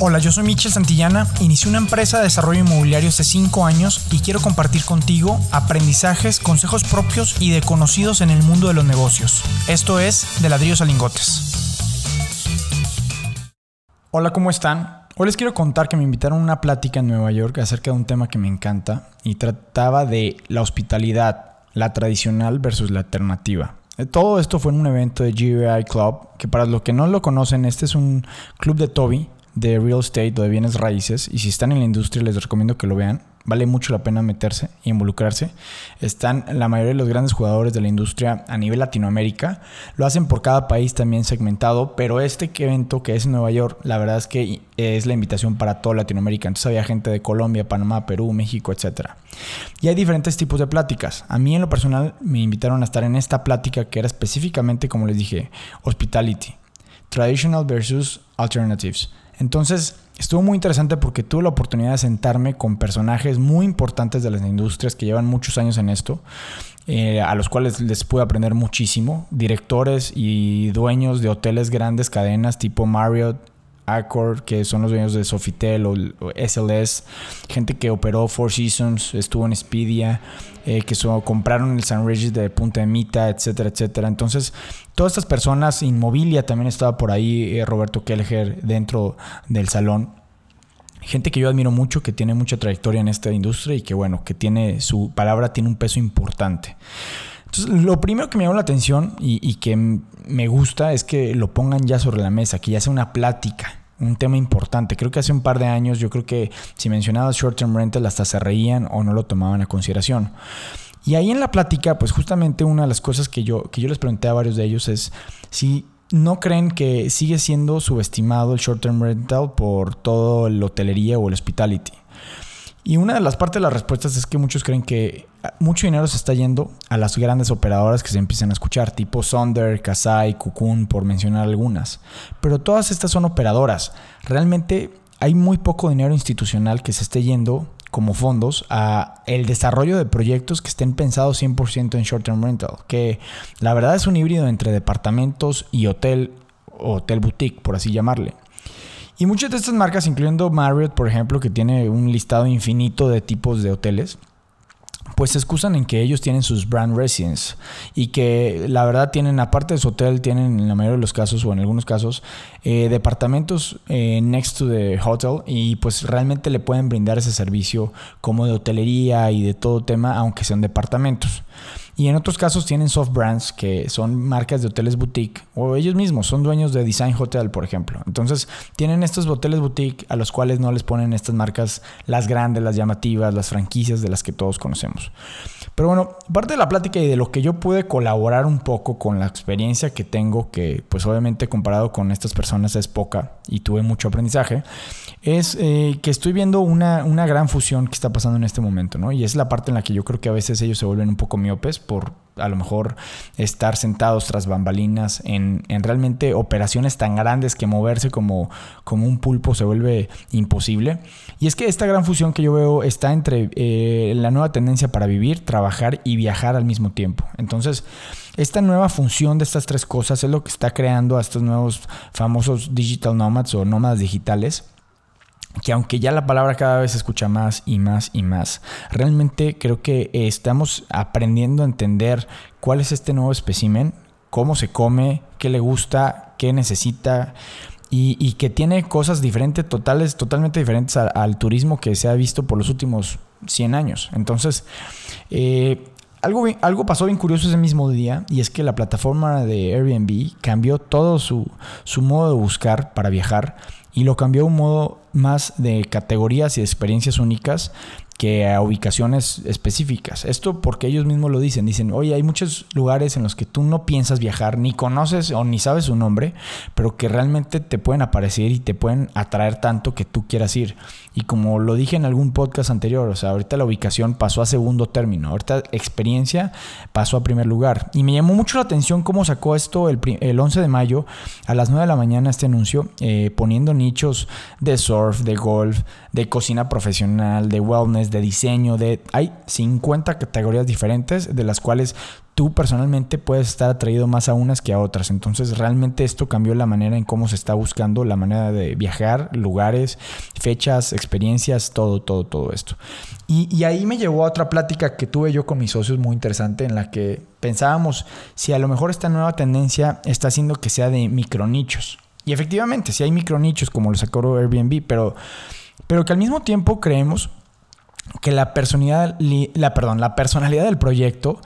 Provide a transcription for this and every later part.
Hola, yo soy Michel Santillana, inicié una empresa de desarrollo inmobiliario hace 5 años y quiero compartir contigo aprendizajes, consejos propios y de conocidos en el mundo de los negocios. Esto es De ladrillos a lingotes. Hola, ¿cómo están? Hoy les quiero contar que me invitaron a una plática en Nueva York acerca de un tema que me encanta y trataba de la hospitalidad, la tradicional versus la alternativa. Todo esto fue en un evento de GBI Club, que para los que no lo conocen, este es un club de Toby de real estate o de bienes raíces y si están en la industria les recomiendo que lo vean. Vale mucho la pena meterse e involucrarse. Están la mayoría de los grandes jugadores de la industria a nivel Latinoamérica. Lo hacen por cada país también segmentado, pero este evento que es en Nueva York, la verdad es que es la invitación para toda Latinoamérica. Entonces había gente de Colombia, Panamá, Perú, México, etc. Y hay diferentes tipos de pláticas. A mí en lo personal me invitaron a estar en esta plática que era específicamente, como les dije, hospitality. Traditional versus alternatives. Entonces, estuvo muy interesante porque tuve la oportunidad de sentarme con personajes muy importantes de las industrias que llevan muchos años en esto, eh, a los cuales les pude aprender muchísimo. Directores y dueños de hoteles grandes, cadenas tipo Marriott, Accor, que son los dueños de Sofitel o, SLS, gente que operó Four Seasons, estuvo en Expedia, eh, que compraron el San Regis de Punta de Mita, etcétera, etcétera. Entonces, todas estas personas, Inmobilia también estaba por ahí, eh, Roberto Kelleher dentro del salón. Gente que yo admiro mucho, que tiene mucha trayectoria en esta industria y que, bueno, que tiene su palabra tiene un peso importante. Entonces, lo primero que me llamó la atención y, y, que me gusta es que lo pongan ya sobre la mesa, que ya sea una plática un tema importante. Creo que hace un par de años yo creo que si mencionabas short term rental hasta se reían o no lo tomaban a consideración. Y ahí en la plática, pues justamente una de las cosas que yo, que yo les pregunté a varios de ellos es si no creen que sigue siendo subestimado el short term rental por todo la hotelería o el hospitality. Y una de las partes de las respuestas es que muchos creen que mucho dinero se está yendo a las grandes operadoras que se empiezan a escuchar, tipo Sonder, Kasai, Cocoon, por mencionar algunas. Pero todas estas son operadoras. Realmente hay muy poco dinero institucional que se esté yendo como fondos a el desarrollo de proyectos que estén pensados 100% en short term rental, que la verdad es un híbrido entre departamentos y hotel, hotel boutique, por así llamarle. Y muchas de estas marcas, incluyendo Marriott, por ejemplo, que tiene un listado infinito de tipos de hoteles, pues se excusan en que ellos tienen sus brand residence y que la verdad tienen, aparte de su hotel, tienen en la mayoría de los casos o en algunos casos, eh, departamentos eh, next to the hotel y pues realmente le pueden brindar ese servicio como de hotelería y de todo tema, aunque sean departamentos. Y en otros casos tienen soft brands que son marcas de hoteles boutique o ellos mismos son dueños de Design Hotel, por ejemplo. Entonces tienen estos hoteles boutique a los cuales no les ponen estas marcas las grandes, las llamativas, las franquicias de las que todos conocemos. Pero bueno, parte de la plática y de lo que yo pude colaborar un poco con la experiencia que tengo, que pues obviamente comparado con estas personas es poca y tuve mucho aprendizaje, es eh, que estoy viendo una, una gran fusión que está pasando en este momento, ¿no? Y es la parte en la que yo creo que a veces ellos se vuelven un poco miopes por a lo mejor estar sentados tras bambalinas en, realmente operaciones tan grandes que moverse como, como un pulpo se vuelve imposible. Y es que esta gran fusión que yo veo está entre eh, la nueva tendencia para vivir, trabajar y viajar al mismo tiempo. Entonces, esta nueva función de estas tres cosas es lo que está creando a estos nuevos famosos digital nomads o nómadas digitales que aunque ya la palabra cada vez se escucha más y más y más, realmente creo que estamos aprendiendo a entender cuál es este nuevo espécimen, cómo se come, qué le gusta, qué necesita y, que tiene cosas diferentes, totales, totalmente diferentes al, turismo que se ha visto por los últimos 100 años. Entonces, eh, algo, algo pasó bien curioso ese mismo día y es que la plataforma de Airbnb cambió todo su, su modo de buscar para viajar y lo cambió a un modo más de categorías y experiencias únicas que a ubicaciones específicas. Esto porque ellos mismos lo dicen. Dicen, oye, hay muchos lugares en los que tú no piensas viajar, ni conoces o ni sabes su nombre, pero que realmente te pueden aparecer y te pueden atraer tanto que tú quieras ir. Y como lo dije en algún podcast anterior, o sea, ahorita la ubicación pasó a segundo término, ahorita experiencia pasó a primer lugar. Y me llamó mucho la atención cómo sacó esto el, el 11 de mayo a las 9 de la mañana este anuncio, eh, poniendo nichos de surf, de golf, de cocina profesional, de wellness, de diseño, de... Hay 50 categorías diferentes de las cuales tú personalmente puedes estar atraído más a unas que a otras. Entonces realmente esto cambió la manera en cómo se está buscando, la manera de viajar, lugares, fechas, experiencias, todo, todo, todo esto. Y, y ahí me llevó a otra plática que tuve yo con mis socios muy interesante en la que pensábamos si a lo mejor esta nueva tendencia está haciendo que sea de micronichos. Y efectivamente, si hay micronichos como lo sacó Airbnb, pero, pero que al mismo tiempo creemos que la personalidad, la, perdón, la personalidad del proyecto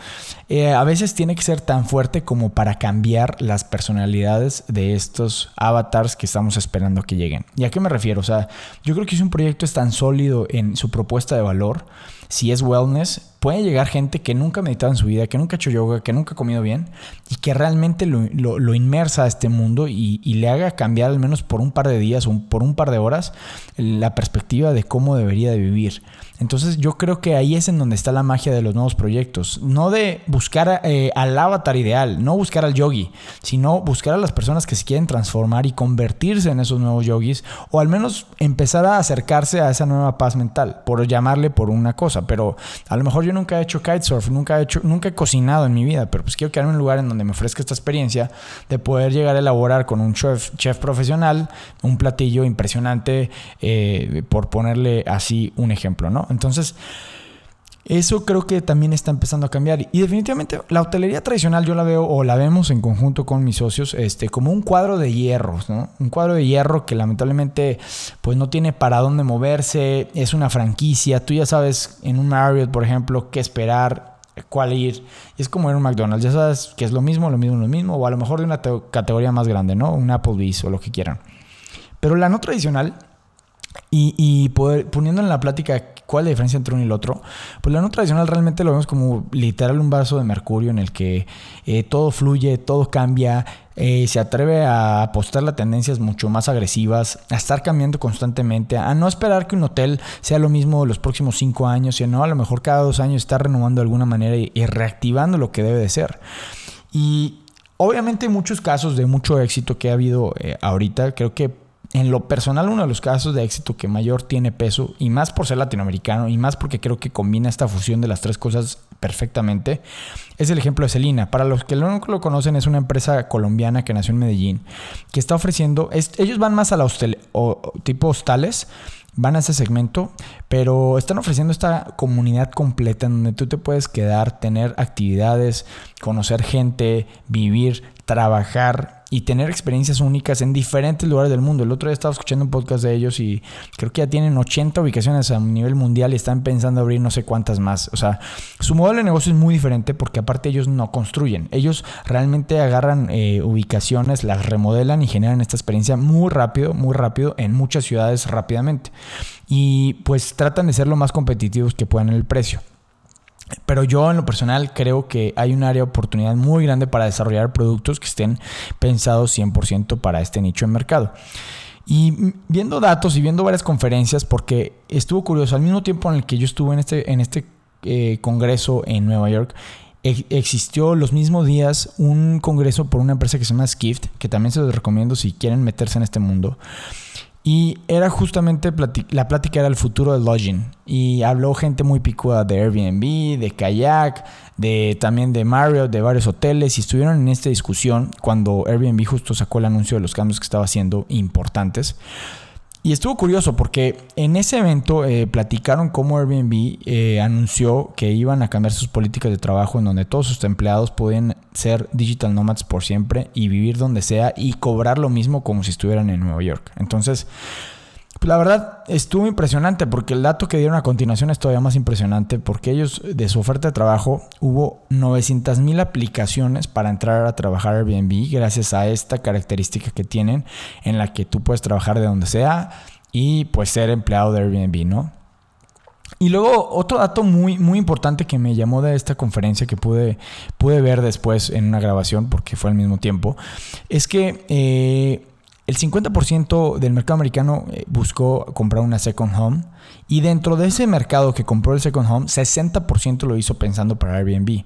eh, a veces tiene que ser tan fuerte como para cambiar las personalidades de estos avatars que estamos esperando que lleguen. ¿Y a qué me refiero? O sea, yo creo que si un proyecto es tan sólido en su propuesta de valor, si es wellness, puede llegar gente que nunca ha meditado en su vida, que nunca ha hecho yoga, que nunca ha comido bien y que realmente lo, inmersa a este mundo y, le haga cambiar al menos por un par de días o por un par de horas la perspectiva de cómo debería de vivir. Entonces yo creo que ahí es en donde está la magia de los nuevos proyectos. No de buscar eh, al avatar ideal, no buscar al yogi, sino buscar a las personas que se quieren transformar y convertirse en esos nuevos yogis o al menos empezar a acercarse a esa nueva paz mental, por llamarle por una cosa. Pero a lo mejor yo nunca he hecho kitesurf, nunca he, hecho, nunca he cocinado en mi vida, pero pues quiero quedarme en un lugar en donde me ofrezca esta experiencia de poder llegar a elaborar con un chef, chef profesional un platillo impresionante, eh, por ponerle así un ejemplo, ¿no? Entonces, eso creo que también está empezando a cambiar. Y definitivamente la hotelería tradicional yo la veo o la vemos en conjunto con mis socios este, como un cuadro de hierros, ¿no? Un cuadro de hierro que lamentablemente pues no tiene para dónde moverse, es una franquicia. Tú ya sabes en un Marriott, por ejemplo, qué esperar, cuál ir. Y es como en un McDonald's, ya sabes que es lo mismo, lo mismo, lo mismo, o a lo mejor de una categoría más grande, ¿no? Un Applebee's o lo que quieran. Pero la no tradicional y, poniendo en la plática cuál es la diferencia entre uno y el otro, pues la no tradicional realmente lo vemos como literal un vaso de mercurio en el que eh, todo fluye, todo cambia, eh, se atreve a apostar a tendencias mucho más agresivas, a estar cambiando constantemente, a no esperar que un hotel sea lo mismo los próximos cinco años, sino a lo mejor cada dos años estar renovando de alguna manera y, reactivando lo que debe de ser. Y obviamente muchos casos de mucho éxito que ha habido eh, ahorita, creo que en lo personal, uno de los casos de éxito que mayor tiene peso, y más por ser latinoamericano, y más porque creo que combina esta fusión de las tres cosas perfectamente, es el ejemplo de Celina. Para los que no lo conocen, es una empresa colombiana que nació en Medellín, que está ofreciendo, ellos van más a la hostel, o, tipo hostales, van a ese segmento, pero están ofreciendo esta comunidad completa en donde tú te puedes quedar, tener actividades, conocer gente, vivir, trabajar y tener experiencias únicas en diferentes lugares del mundo. El otro día estaba escuchando un podcast de ellos y creo que ya tienen 80 ubicaciones a nivel mundial y están pensando abrir no sé cuántas más. O sea, su modelo de negocio es muy diferente porque aparte ellos no construyen. Ellos realmente agarran eh, ubicaciones, las remodelan y generan esta experiencia muy rápido, muy rápido en muchas ciudades rápidamente. Y pues tratan de ser lo más competitivos que puedan en el precio. Pero yo en lo personal creo que hay un área de oportunidad muy grande para desarrollar productos que estén pensados 100% para este nicho de mercado. Y viendo datos y viendo varias conferencias, porque estuvo curioso, al mismo tiempo en el que yo estuve en este, en este eh, congreso en Nueva York, existió los mismos días un congreso por una empresa que se llama Skift, que también se los recomiendo si quieren meterse en este mundo. Y era justamente, la plática era el futuro del lodging. Y habló gente muy picuda de Airbnb, de Kayak, de, también de Marriott, de varios hoteles. Y estuvieron en esta discusión cuando Airbnb justo sacó el anuncio de los cambios que estaba haciendo importantes. Y estuvo curioso porque en ese evento eh, platicaron cómo Airbnb eh, anunció que iban a cambiar sus políticas de trabajo en donde todos sus empleados pueden ser digital nomads por siempre y vivir donde sea y cobrar lo mismo como si estuvieran en Nueva York. Entonces, la verdad estuvo impresionante porque el dato que dieron a continuación es todavía más impresionante porque ellos de su oferta de trabajo hubo 900 mil aplicaciones para entrar a trabajar Airbnb gracias a esta característica que tienen en la que tú puedes trabajar de donde sea y pues ser empleado de Airbnb, ¿no? Y luego otro dato muy, muy importante que me llamó de esta conferencia que pude, pude ver después en una grabación porque fue al mismo tiempo, es que eh, el 50% del mercado americano eh, buscó comprar una second home y dentro de ese mercado que compró el second home, 60% lo hizo pensando para Airbnb.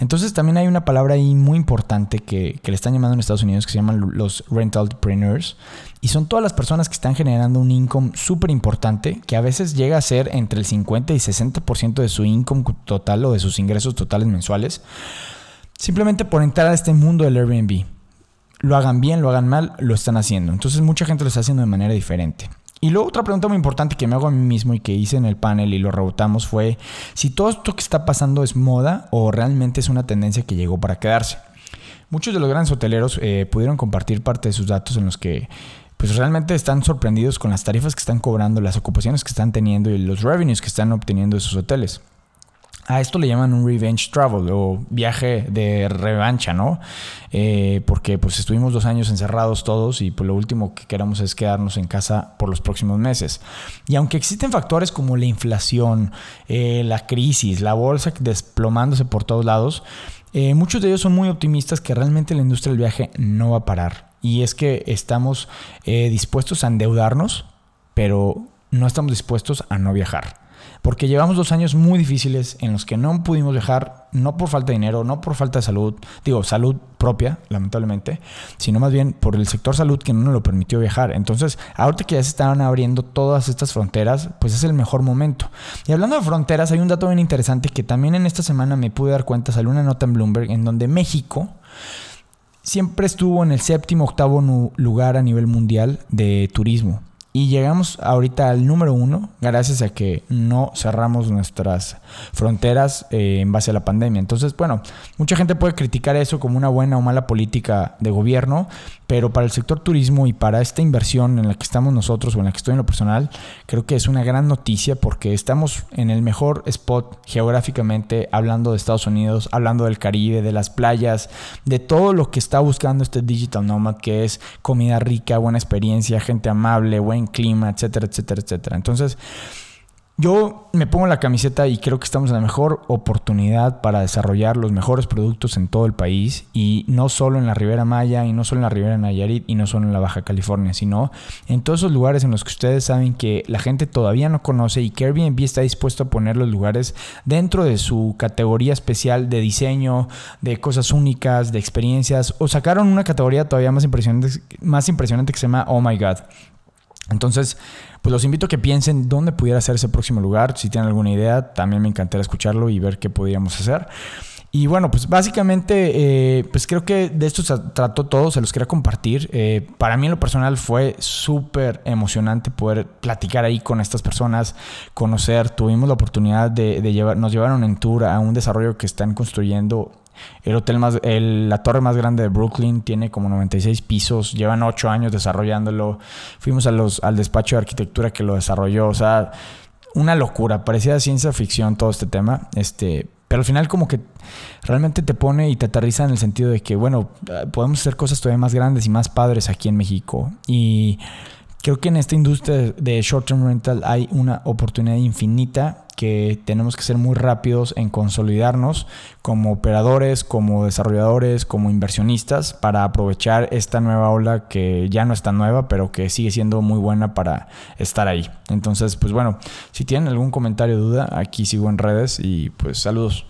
Entonces también hay una palabra ahí muy importante que, le están llamando en Estados Unidos que se llaman los rental entrepreneurs y son todas las personas que están generando un income súper importante que a veces llega a ser entre el 50 y 60% de su income total o de sus ingresos totales mensuales simplemente por entrar a este mundo del Airbnb. Lo hagan bien, lo hagan mal, lo están haciendo. Entonces mucha gente lo está haciendo de manera diferente. Y luego otra pregunta muy importante que me hago a mí mismo y que hice en el panel y lo rebotamos fue si todo esto que está pasando es moda o realmente es una tendencia que llegó para quedarse. Muchos de los grandes hoteleros eh, pudieron compartir parte de sus datos en los que pues realmente están sorprendidos con las tarifas que están cobrando, las ocupaciones que están teniendo y los revenues que están obteniendo de sus hoteles. A esto le llaman un revenge travel o viaje de revancha, ¿no? Eh, porque pues estuvimos dos años encerrados todos y pues lo último que queremos es quedarnos en casa por los próximos meses. Y aunque existen factores como la inflación, eh, la crisis, la bolsa desplomándose por todos lados, eh, muchos de ellos son muy optimistas que realmente la industria del viaje no va a parar. Y es que estamos dispuestos a endeudarnos, pero no estamos dispuestos a no viajar. Porque llevamos dos años muy difíciles en los que no pudimos viajar, no por falta de dinero, no por falta de salud, digo, salud propia, lamentablemente, sino más bien por el sector salud que no nos lo permitió viajar. Entonces, ahorita que ya se estaban abriendo todas estas fronteras, pues es el mejor momento. Y hablando de fronteras, hay un dato bien interesante que también en esta semana me pude dar cuenta, salió una nota en Bloomberg en donde México siempre estuvo en el séptimo, octavo lugar a nivel mundial de turismo. Y llegamos ahorita al número uno gracias a que no cerramos nuestras fronteras eh, en base a la pandemia. Entonces, bueno, mucha gente puede criticar eso como una buena o mala política de gobierno, pero para el sector turismo y para esta inversión en la que estamos nosotros o en la que estoy en lo personal, creo que es una gran noticia porque estamos en el mejor spot geográficamente, hablando de Estados Unidos, hablando del Caribe, de las playas, de todo lo que está buscando este digital nomad, que es comida rica, buena experiencia, gente amable, buen clima, etcétera, etcétera, etcétera. Entonces, yo me pongo la camiseta y creo que estamos en la mejor oportunidad para desarrollar los mejores productos en todo el país y no solo en la Ribera Maya y no solo en la Ribera Nayarit y no solo en la Baja California, sino en todos esos lugares en los que ustedes saben que la gente todavía no conoce y que Airbnb está dispuesto a poner los lugares dentro de su categoría especial de diseño, de cosas únicas, de experiencias o sacaron una categoría todavía más impresionante, más impresionante que se llama Oh My God. Entonces, pues los invito a que piensen dónde pudiera ser ese próximo lugar. Si tienen alguna idea, también me encantaría escucharlo y ver qué podríamos hacer. Y bueno, pues básicamente, eh, pues creo que de esto se trató todo, se los quería compartir. Eh, para mí en lo personal fue súper emocionante poder platicar ahí con estas personas, conocer, tuvimos la oportunidad de, de llevar, llevaron en tour a un desarrollo que están construyendo el hotel más, la torre más grande de Brooklyn tiene como 96 pisos, llevan 8 años desarrollándolo. Fuimos al despacho de arquitectura que lo desarrolló, o sea, una locura, parecía ciencia ficción todo este tema, este, pero al final como que realmente te pone y te aterriza en el sentido de que, bueno, podemos hacer cosas todavía más grandes y más padres aquí en México. Y creo que en esta industria de short term rental hay una oportunidad infinita que tenemos que ser muy rápidos en consolidarnos como operadores, como desarrolladores, como inversionistas para aprovechar esta nueva ola que ya no es tan nueva, pero que sigue siendo muy buena para estar ahí. Entonces, pues bueno, si tienen algún comentario o duda, aquí sigo en redes y pues saludos.